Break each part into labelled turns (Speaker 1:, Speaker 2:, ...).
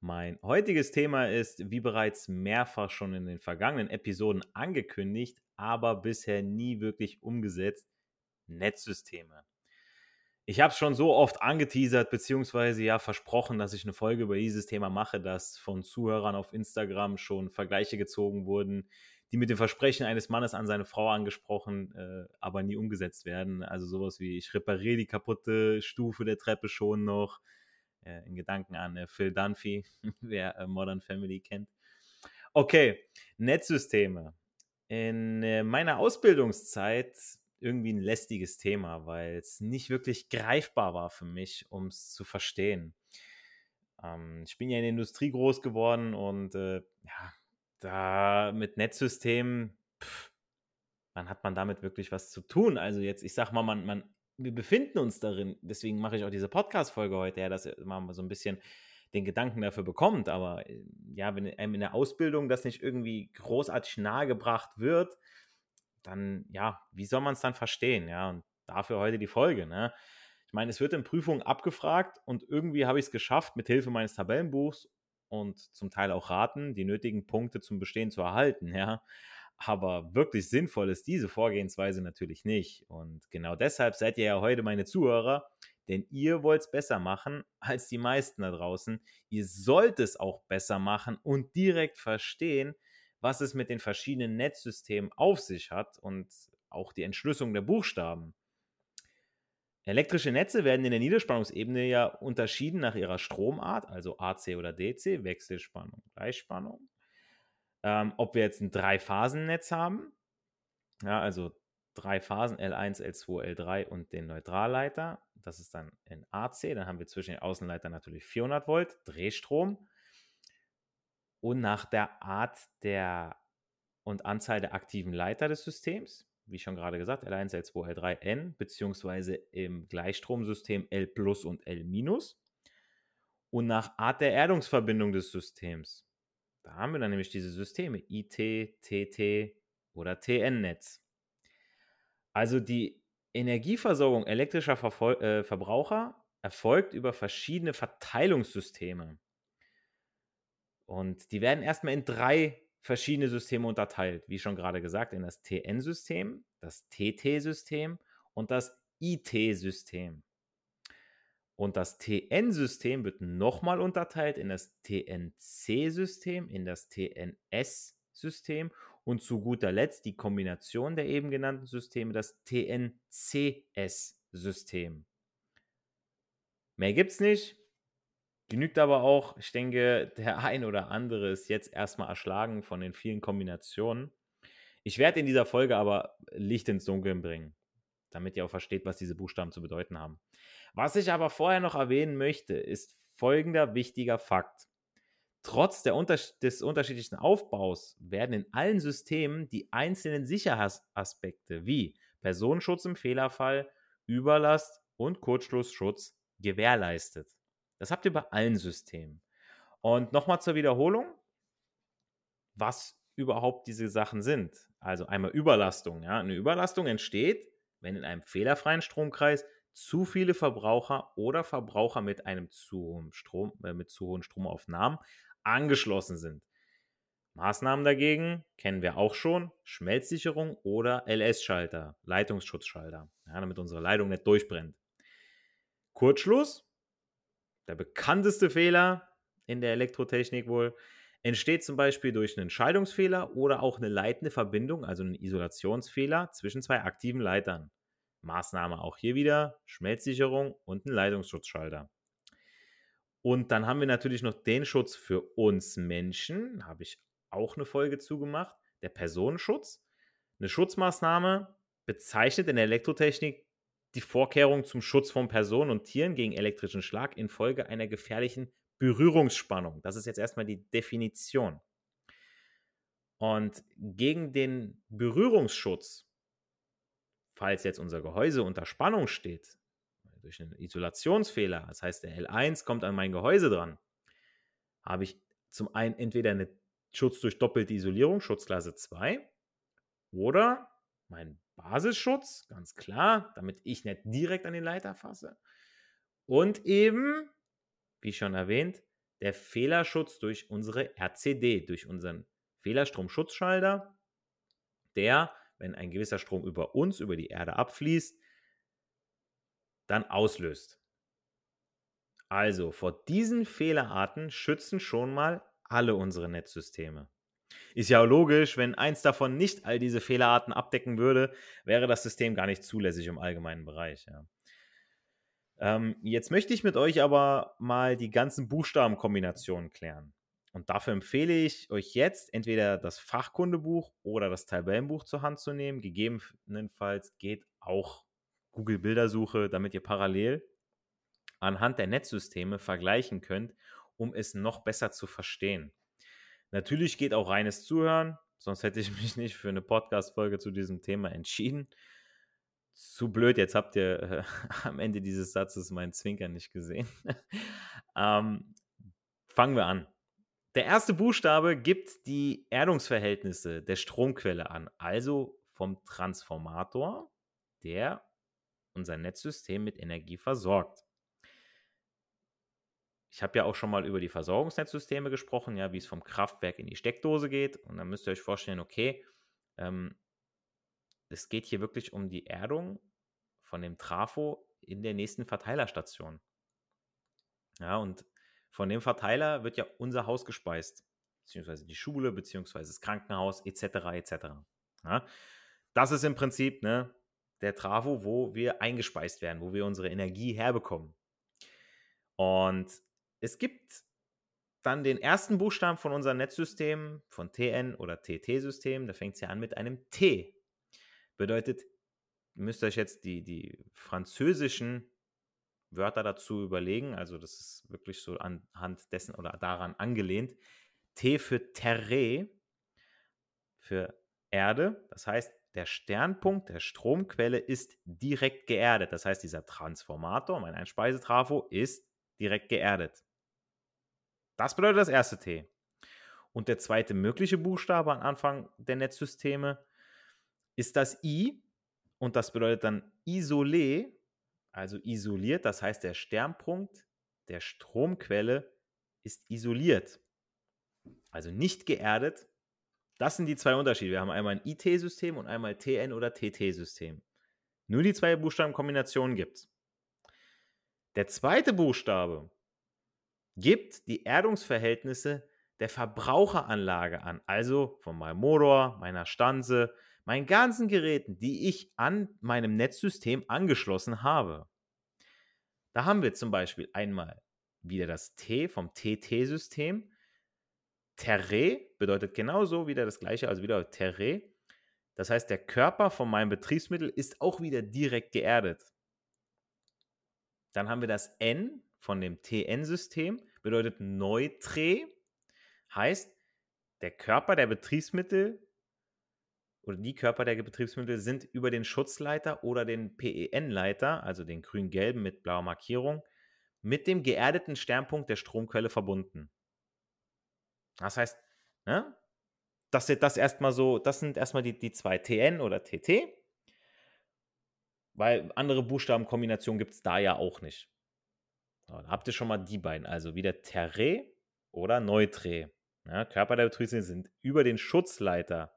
Speaker 1: Mein heutiges Thema ist, wie bereits mehrfach schon in den vergangenen Episoden angekündigt, aber bisher nie wirklich umgesetzt, Netzsysteme. Ich habe es schon so oft angeteasert, beziehungsweise ja versprochen, dass ich eine Folge über dieses Thema mache, dass von Zuhörern auf Instagram schon Vergleiche gezogen wurden, die mit dem Versprechen eines Mannes an seine Frau angesprochen, äh, aber nie umgesetzt werden. Also sowas wie, ich repariere die kaputte Stufe der Treppe schon noch. Äh, in Gedanken an äh, Phil Dunphy, wer äh, Modern Family kennt. Okay, Netzsysteme. In meiner Ausbildungszeit irgendwie ein lästiges Thema, weil es nicht wirklich greifbar war für mich, um es zu verstehen. Ähm, ich bin ja in der Industrie groß geworden und äh, ja, da mit Netzsystemen, pff, wann hat man damit wirklich was zu tun? Also jetzt, ich sag mal, man, man, wir befinden uns darin, deswegen mache ich auch diese Podcast-Folge heute, ja, dass man so ein bisschen den Gedanken dafür bekommt. Aber äh, ja, wenn einem in der Ausbildung das nicht irgendwie großartig nahegebracht wird, dann, ja, wie soll man es dann verstehen? Ja, und dafür heute die Folge, ne? Ich meine, es wird in Prüfungen abgefragt und irgendwie habe ich es geschafft, mit Hilfe meines Tabellenbuchs und zum Teil auch Raten, die nötigen Punkte zum Bestehen zu erhalten, ja. Aber wirklich sinnvoll ist diese Vorgehensweise natürlich nicht. Und genau deshalb seid ihr ja heute meine Zuhörer, denn ihr wollt es besser machen als die meisten da draußen. Ihr sollt es auch besser machen und direkt verstehen, was es mit den verschiedenen Netzsystemen auf sich hat und auch die Entschlüsselung der Buchstaben. Elektrische Netze werden in der Niederspannungsebene ja unterschieden nach ihrer Stromart, also AC oder DC, Wechselspannung, Gleichspannung. Ähm, ob wir jetzt ein Drei-Phasen-Netz haben, ja, also drei Phasen, L1, L2, L3 und den Neutralleiter, das ist dann in AC, dann haben wir zwischen den Außenleitern natürlich 400 Volt, Drehstrom. Und nach der Art der und Anzahl der aktiven Leiter des Systems, wie schon gerade gesagt, L1, L2, L3, N, beziehungsweise im Gleichstromsystem L plus und L minus. Und nach Art der Erdungsverbindung des Systems, da haben wir dann nämlich diese Systeme IT, TT oder TN-Netz. Also die Energieversorgung elektrischer Verfol äh, Verbraucher erfolgt über verschiedene Verteilungssysteme. Und die werden erstmal in drei verschiedene Systeme unterteilt, wie schon gerade gesagt, in das TN-System, das TT-System und das IT-System. Und das TN-System wird nochmal unterteilt in das TNC-System, in das TNS-System und zu guter Letzt die Kombination der eben genannten Systeme, das TNCS-System. Mehr gibt es nicht. Genügt aber auch, ich denke, der ein oder andere ist jetzt erstmal erschlagen von den vielen Kombinationen. Ich werde in dieser Folge aber Licht ins Dunkeln bringen, damit ihr auch versteht, was diese Buchstaben zu bedeuten haben. Was ich aber vorher noch erwähnen möchte, ist folgender wichtiger Fakt. Trotz Unter des unterschiedlichen Aufbaus werden in allen Systemen die einzelnen Sicherheitsaspekte wie Personenschutz im Fehlerfall, Überlast und Kurzschlussschutz gewährleistet. Das habt ihr bei allen Systemen. Und nochmal zur Wiederholung, was überhaupt diese Sachen sind. Also einmal Überlastung. Ja? Eine Überlastung entsteht, wenn in einem fehlerfreien Stromkreis zu viele Verbraucher oder Verbraucher mit einem zu hohen Strom, äh, mit zu hohen Stromaufnahmen angeschlossen sind. Maßnahmen dagegen kennen wir auch schon: Schmelzsicherung oder LS-Schalter, Leitungsschutzschalter, ja, damit unsere Leitung nicht durchbrennt. Kurzschluss, der bekannteste Fehler in der Elektrotechnik wohl, entsteht zum Beispiel durch einen Schaltungsfehler oder auch eine leitende Verbindung, also einen Isolationsfehler zwischen zwei aktiven Leitern. Maßnahme auch hier wieder Schmelzsicherung und ein Leitungsschutzschalter. Und dann haben wir natürlich noch den Schutz für uns Menschen, habe ich auch eine Folge zugemacht, der Personenschutz. Eine Schutzmaßnahme bezeichnet in der Elektrotechnik die Vorkehrung zum Schutz von Personen und Tieren gegen elektrischen Schlag infolge einer gefährlichen Berührungsspannung. Das ist jetzt erstmal die Definition. Und gegen den Berührungsschutz, falls jetzt unser Gehäuse unter Spannung steht, durch einen Isolationsfehler, das heißt der L1 kommt an mein Gehäuse dran, habe ich zum einen entweder einen Schutz durch doppelte Isolierung, Schutzklasse 2, oder mein Basisschutz, ganz klar, damit ich nicht direkt an den Leiter fasse. Und eben wie schon erwähnt, der Fehlerschutz durch unsere RCD, durch unseren Fehlerstromschutzschalter, der, wenn ein gewisser Strom über uns, über die Erde abfließt, dann auslöst. Also vor diesen Fehlerarten schützen schon mal alle unsere Netzsysteme. Ist ja logisch, wenn eins davon nicht all diese Fehlerarten abdecken würde, wäre das System gar nicht zulässig im allgemeinen Bereich. Ja. Ähm, jetzt möchte ich mit euch aber mal die ganzen Buchstabenkombinationen klären. Und dafür empfehle ich euch jetzt entweder das Fachkundebuch oder das Tabellenbuch zur Hand zu nehmen. Gegebenenfalls geht auch Google Bildersuche, damit ihr parallel anhand der Netzsysteme vergleichen könnt, um es noch besser zu verstehen. Natürlich geht auch reines Zuhören, sonst hätte ich mich nicht für eine Podcast-Folge zu diesem Thema entschieden zu blöd, jetzt habt ihr äh, am Ende dieses Satzes meinen Zwinker nicht gesehen. ähm, fangen wir an. Der erste Buchstabe gibt die Erdungsverhältnisse der Stromquelle an, also vom Transformator, der unser Netzsystem mit Energie versorgt. Ich habe ja auch schon mal über die Versorgungsnetzsysteme gesprochen, ja, wie es vom Kraftwerk in die Steckdose geht. Und dann müsst ihr euch vorstellen, okay, ähm, es geht hier wirklich um die Erdung von dem Trafo in der nächsten Verteilerstation. Ja, und von dem Verteiler wird ja unser Haus gespeist, beziehungsweise die Schule, beziehungsweise das Krankenhaus, etc., etc. Ja, das ist im Prinzip ne, der Trafo, wo wir eingespeist werden, wo wir unsere Energie herbekommen. Und es gibt dann den ersten Buchstaben von unserem Netzsystem, von TN oder TT-System, da fängt es ja an mit einem T. Bedeutet, ihr müsst euch jetzt die, die französischen Wörter dazu überlegen. Also, das ist wirklich so anhand dessen oder daran angelehnt. T für Terre, für Erde. Das heißt, der Sternpunkt der Stromquelle ist direkt geerdet. Das heißt, dieser Transformator, mein Einspeisetrafo, ist direkt geerdet. Das bedeutet das erste T. Und der zweite mögliche Buchstabe am Anfang der Netzsysteme ist das I und das bedeutet dann isolé, also isoliert, das heißt der Sternpunkt der Stromquelle ist isoliert, also nicht geerdet. Das sind die zwei Unterschiede. Wir haben einmal ein IT-System und einmal TN- oder TT-System. Nur die zwei Buchstabenkombinationen gibt es. Der zweite Buchstabe gibt die Erdungsverhältnisse der Verbraucheranlage an, also von meinem Motor, meiner Stanze, meinen ganzen Geräten, die ich an meinem Netzsystem angeschlossen habe. Da haben wir zum Beispiel einmal wieder das T vom TT-System. Terre bedeutet genauso wieder das gleiche, also wieder Terre. Das heißt, der Körper von meinem Betriebsmittel ist auch wieder direkt geerdet. Dann haben wir das N von dem TN-System, bedeutet Neutre, heißt, der Körper der Betriebsmittel oder die Körper der Betriebsmittel sind über den Schutzleiter oder den PEN-Leiter, also den grün-gelben mit blauer Markierung, mit dem geerdeten Sternpunkt der Stromquelle verbunden. Das heißt, ne? das, das erstmal so, das sind erstmal die, die zwei TN oder TT. Weil andere Buchstabenkombinationen gibt es da ja auch nicht. dann habt ihr schon mal die beiden, also wieder Terre oder Neutre. Ja, Körper der Betriebssysteme sind über den Schutzleiter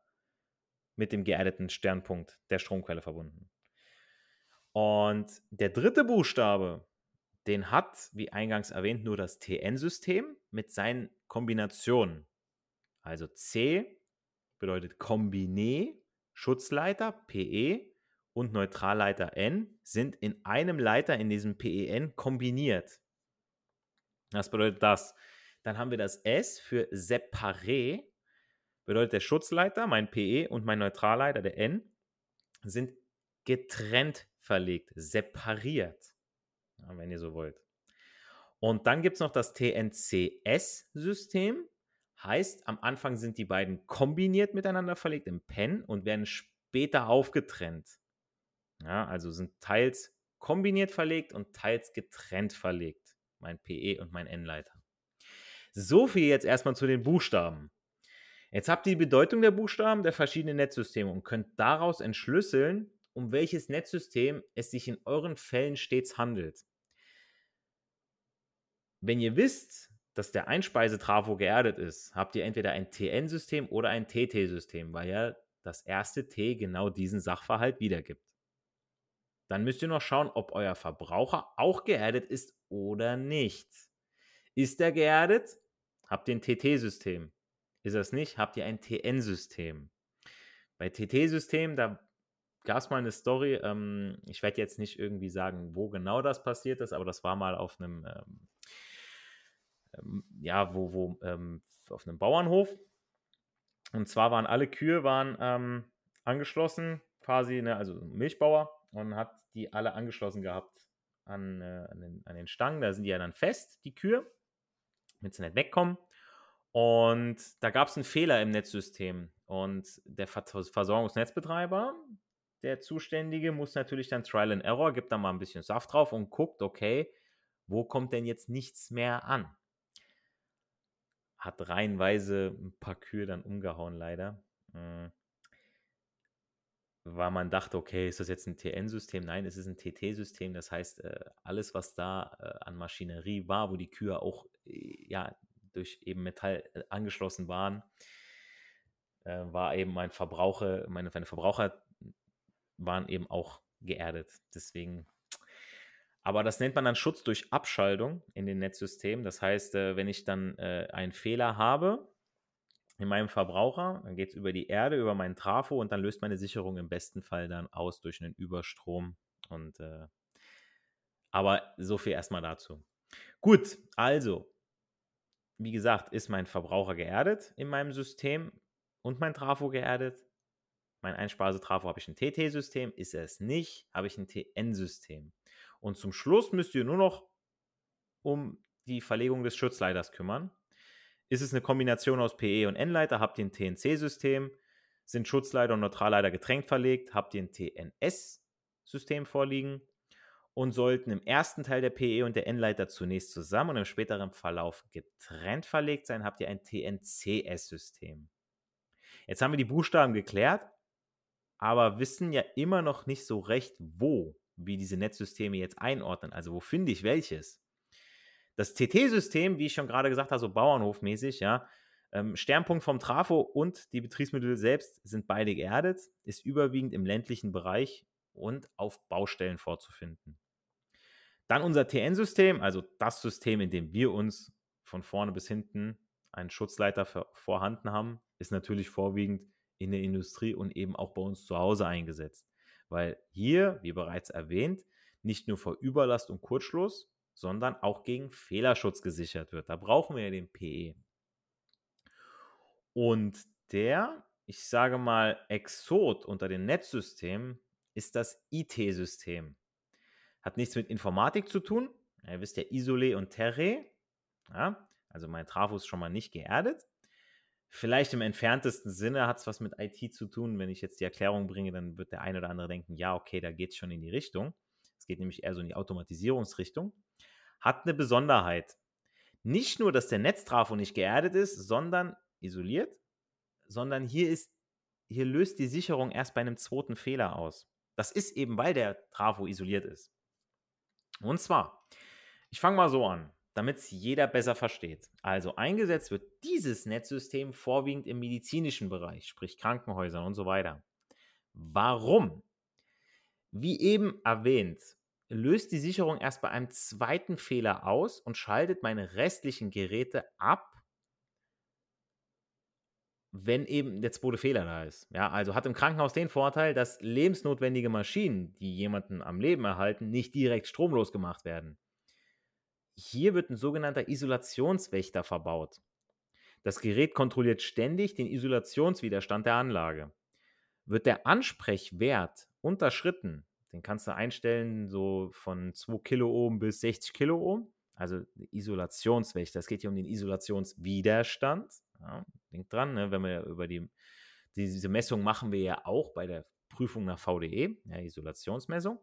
Speaker 1: mit dem geerdeten Sternpunkt der Stromquelle verbunden. Und der dritte Buchstabe, den hat, wie eingangs erwähnt, nur das TN-System mit seinen Kombinationen. Also C bedeutet Kombiné, Schutzleiter, PE und Neutralleiter N sind in einem Leiter in diesem PEN kombiniert. Was bedeutet das? Dann haben wir das S für Separé, bedeutet der Schutzleiter, mein PE und mein Neutralleiter, der N, sind getrennt verlegt, separiert, wenn ihr so wollt. Und dann gibt es noch das TNCS-System. Heißt, am Anfang sind die beiden kombiniert miteinander verlegt im Pen und werden später aufgetrennt. Ja, also sind teils kombiniert verlegt und teils getrennt verlegt. Mein PE und mein N-Leiter. So viel jetzt erstmal zu den Buchstaben. Jetzt habt ihr die Bedeutung der Buchstaben der verschiedenen Netzsysteme und könnt daraus entschlüsseln, um welches Netzsystem es sich in euren Fällen stets handelt. Wenn ihr wisst, dass der Einspeisetrafo geerdet ist, habt ihr entweder ein TN-System oder ein TT-System, weil ja das erste T genau diesen Sachverhalt wiedergibt. Dann müsst ihr noch schauen, ob euer Verbraucher auch geerdet ist oder nicht. Ist er geerdet? Habt ihr ein TT-System. Ist das nicht? Habt ihr ein TN-System. Bei TT-System, da gab es mal eine Story, ähm, ich werde jetzt nicht irgendwie sagen, wo genau das passiert ist, aber das war mal auf einem, ähm, ähm, ja, wo, wo, ähm, auf einem Bauernhof. Und zwar waren alle Kühe waren ähm, angeschlossen, quasi, ne, also Milchbauer, und hat die alle angeschlossen gehabt an, äh, an, den, an den Stangen. Da sind die ja dann fest, die Kühe, damit sie nicht wegkommen. Und da gab es einen Fehler im Netzsystem. Und der Versorgungsnetzbetreiber, der Zuständige, muss natürlich dann Trial and Error, gibt da mal ein bisschen Saft drauf und guckt, okay, wo kommt denn jetzt nichts mehr an? Hat reihenweise ein paar Kühe dann umgehauen, leider. Hm. Weil man dachte, okay, ist das jetzt ein TN-System? Nein, es ist ein TT-System. Das heißt, äh, alles, was da äh, an Maschinerie war, wo die Kühe auch äh, ja, durch eben Metall angeschlossen waren, war eben mein Verbraucher, meine, meine Verbraucher waren eben auch geerdet. Deswegen aber das nennt man dann Schutz durch Abschaltung in den Netzsystemen. Das heißt, wenn ich dann einen Fehler habe in meinem Verbraucher, dann geht es über die Erde, über meinen Trafo und dann löst meine Sicherung im besten Fall dann aus durch einen Überstrom. Und äh, aber so viel erstmal dazu. Gut, also, wie gesagt, ist mein Verbraucher geerdet in meinem System und mein Trafo geerdet. Mein Einsparse-Trafo habe ich ein TT-System, ist er es nicht, habe ich ein TN-System. Und zum Schluss müsst ihr nur noch um die Verlegung des Schutzleiters kümmern. Ist es eine Kombination aus PE und N-Leiter? Habt ihr ein TNC-System? Sind Schutzleiter und Neutralleiter getrennt verlegt? Habt ihr ein TNS-System vorliegen? Und sollten im ersten Teil der PE und der N-Leiter zunächst zusammen und im späteren Verlauf getrennt verlegt sein, habt ihr ein TNCS-System. Jetzt haben wir die Buchstaben geklärt, aber wissen ja immer noch nicht so recht, wo wir diese Netzsysteme jetzt einordnen. Also wo finde ich welches? Das TT-System, wie ich schon gerade gesagt habe, so Bauernhofmäßig, ja, ähm, Sternpunkt vom Trafo und die Betriebsmittel selbst sind beide geerdet, ist überwiegend im ländlichen Bereich und auf Baustellen vorzufinden. Dann unser TN-System, also das System, in dem wir uns von vorne bis hinten einen Schutzleiter vorhanden haben, ist natürlich vorwiegend in der Industrie und eben auch bei uns zu Hause eingesetzt. Weil hier, wie bereits erwähnt, nicht nur vor Überlast und Kurzschluss, sondern auch gegen Fehlerschutz gesichert wird. Da brauchen wir ja den PE. Und der, ich sage mal, Exot unter den Netzsystemen ist das IT-System. Hat nichts mit Informatik zu tun. Ihr wisst ja Isolé und Terre. Ja, also mein Trafo ist schon mal nicht geerdet. Vielleicht im entferntesten Sinne hat es was mit IT zu tun. Wenn ich jetzt die Erklärung bringe, dann wird der eine oder andere denken, ja, okay, da geht es schon in die Richtung. Es geht nämlich eher so in die Automatisierungsrichtung. Hat eine Besonderheit. nicht nur, dass der Netztrafo nicht geerdet ist, sondern isoliert, sondern hier ist, hier löst die Sicherung erst bei einem zweiten Fehler aus. Das ist eben, weil der Trafo isoliert ist. Und zwar, ich fange mal so an, damit es jeder besser versteht. Also eingesetzt wird dieses Netzsystem vorwiegend im medizinischen Bereich, sprich Krankenhäusern und so weiter. Warum? Wie eben erwähnt, löst die Sicherung erst bei einem zweiten Fehler aus und schaltet meine restlichen Geräte ab, wenn eben der zweite Fehler da ist. Ja, also hat im Krankenhaus den Vorteil, dass lebensnotwendige Maschinen, die jemanden am Leben erhalten, nicht direkt stromlos gemacht werden. Hier wird ein sogenannter Isolationswächter verbaut. Das Gerät kontrolliert ständig den Isolationswiderstand der Anlage. Wird der Ansprechwert unterschritten, den kannst du einstellen so von 2 Kiloohm bis 60 Kiloohm, also Isolationswächter. Es geht hier um den Isolationswiderstand. Ja, denk dran, ne, wenn wir über die, diese Messung machen wir ja auch bei der Prüfung nach VDE, ja, Isolationsmessung.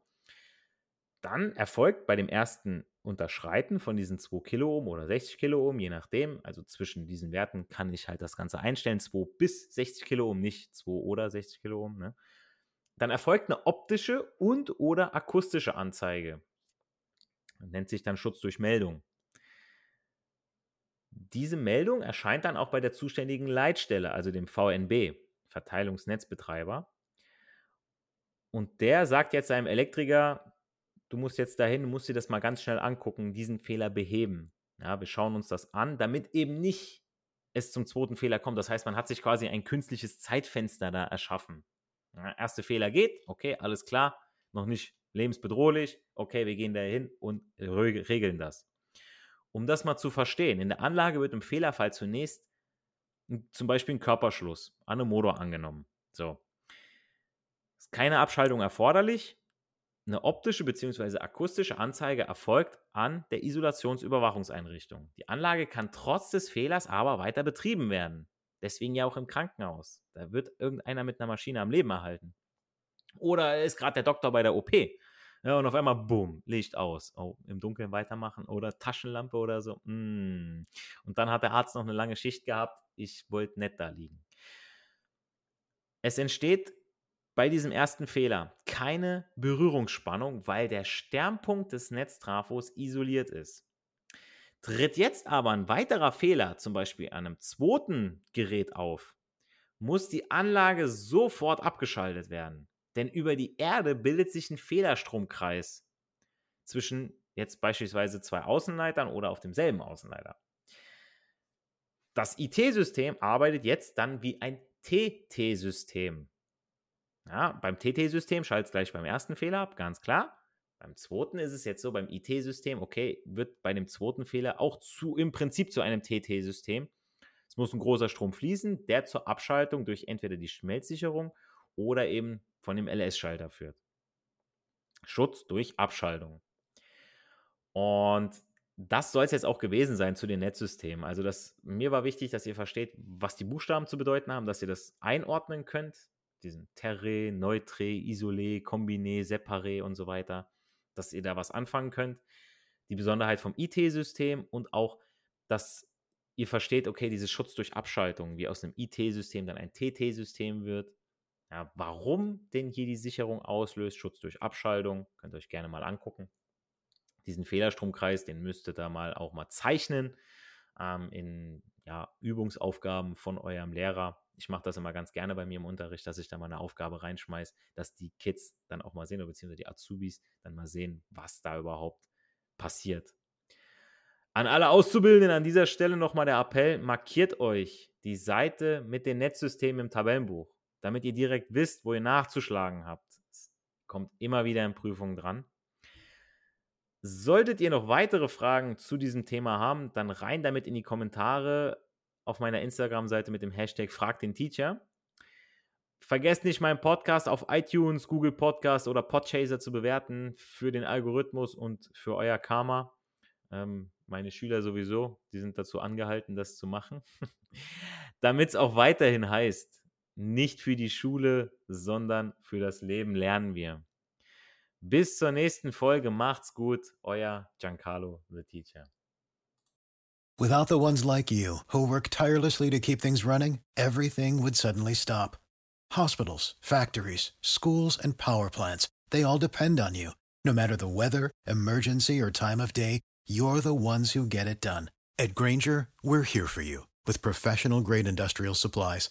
Speaker 1: Dann erfolgt bei dem ersten Unterschreiten von diesen 2 Kiloohm oder 60 Kiloohm, je nachdem, also zwischen diesen Werten kann ich halt das Ganze einstellen, 2 bis 60 Kiloohm, nicht 2 oder 60 Kiloohm. Ne? Dann erfolgt eine optische und oder akustische Anzeige. nennt sich dann Schutz durch Meldung. Diese Meldung erscheint dann auch bei der zuständigen Leitstelle, also dem VNB, Verteilungsnetzbetreiber. Und der sagt jetzt seinem Elektriker, du musst jetzt dahin, du musst dir das mal ganz schnell angucken, diesen Fehler beheben. Ja, wir schauen uns das an, damit eben nicht es zum zweiten Fehler kommt. Das heißt, man hat sich quasi ein künstliches Zeitfenster da erschaffen. Ja, erste Fehler geht, okay, alles klar, noch nicht lebensbedrohlich, okay, wir gehen da hin und regeln das. Um das mal zu verstehen, in der Anlage wird im Fehlerfall zunächst zum Beispiel ein Körperschluss an einem Motor angenommen. So. Ist keine Abschaltung erforderlich. Eine optische bzw. akustische Anzeige erfolgt an der Isolationsüberwachungseinrichtung. Die Anlage kann trotz des Fehlers aber weiter betrieben werden. Deswegen ja auch im Krankenhaus. Da wird irgendeiner mit einer Maschine am Leben erhalten. Oder ist gerade der Doktor bei der OP. Ja, und auf einmal, boom, Licht aus. Oh, im Dunkeln weitermachen. Oder Taschenlampe oder so. Mm. Und dann hat der Arzt noch eine lange Schicht gehabt. Ich wollte nicht da liegen. Es entsteht bei diesem ersten Fehler keine Berührungsspannung, weil der Sternpunkt des Netztrafos isoliert ist. Tritt jetzt aber ein weiterer Fehler, zum Beispiel an einem zweiten Gerät auf, muss die Anlage sofort abgeschaltet werden. Denn über die Erde bildet sich ein Fehlerstromkreis zwischen jetzt beispielsweise zwei Außenleitern oder auf demselben Außenleiter. Das IT-System arbeitet jetzt dann wie ein TT-System. Ja, beim TT-System schaltet es gleich beim ersten Fehler ab, ganz klar. Beim zweiten ist es jetzt so, beim IT-System, okay, wird bei dem zweiten Fehler auch zu, im Prinzip zu einem TT-System. Es muss ein großer Strom fließen, der zur Abschaltung durch entweder die Schmelzsicherung oder eben von dem LS-Schalter führt. Schutz durch Abschaltung. Und das soll es jetzt auch gewesen sein zu den Netzsystemen. Also das, mir war wichtig, dass ihr versteht, was die Buchstaben zu bedeuten haben, dass ihr das einordnen könnt. Diesen Terre, Neutre, Isolé, Combiné, Separé und so weiter dass ihr da was anfangen könnt. Die Besonderheit vom IT-System und auch, dass ihr versteht, okay, dieses Schutz durch Abschaltung, wie aus einem IT-System dann ein TT-System wird. Ja, warum denn hier die Sicherung auslöst, Schutz durch Abschaltung, könnt ihr euch gerne mal angucken. Diesen Fehlerstromkreis, den müsst ihr da mal auch mal zeichnen ähm, in ja, Übungsaufgaben von eurem Lehrer ich mache das immer ganz gerne bei mir im Unterricht, dass ich da mal eine Aufgabe reinschmeiße, dass die Kids dann auch mal sehen, oder beziehungsweise die Azubis dann mal sehen, was da überhaupt passiert. An alle Auszubildenden an dieser Stelle nochmal der Appell, markiert euch die Seite mit den Netzsystemen im Tabellenbuch, damit ihr direkt wisst, wo ihr nachzuschlagen habt. Es kommt immer wieder in Prüfungen dran. Solltet ihr noch weitere Fragen zu diesem Thema haben, dann rein damit in die Kommentare auf meiner Instagram-Seite mit dem Hashtag Frag den Teacher. Vergesst nicht, meinen Podcast auf iTunes, Google Podcast oder Podchaser zu bewerten für den Algorithmus und für euer Karma. Ähm, meine Schüler sowieso, die sind dazu angehalten, das zu machen. Damit es auch weiterhin heißt, nicht für die Schule, sondern für das Leben lernen wir. Bis zur nächsten Folge, macht's gut, euer Giancarlo, the Teacher.
Speaker 2: Without the ones like you, who work tirelessly to keep things running, everything would suddenly stop. Hospitals, factories, schools, and power plants, they all depend on you. No matter the weather, emergency, or time of day, you're the ones who get it done. At Granger, we're here for you with professional grade industrial supplies.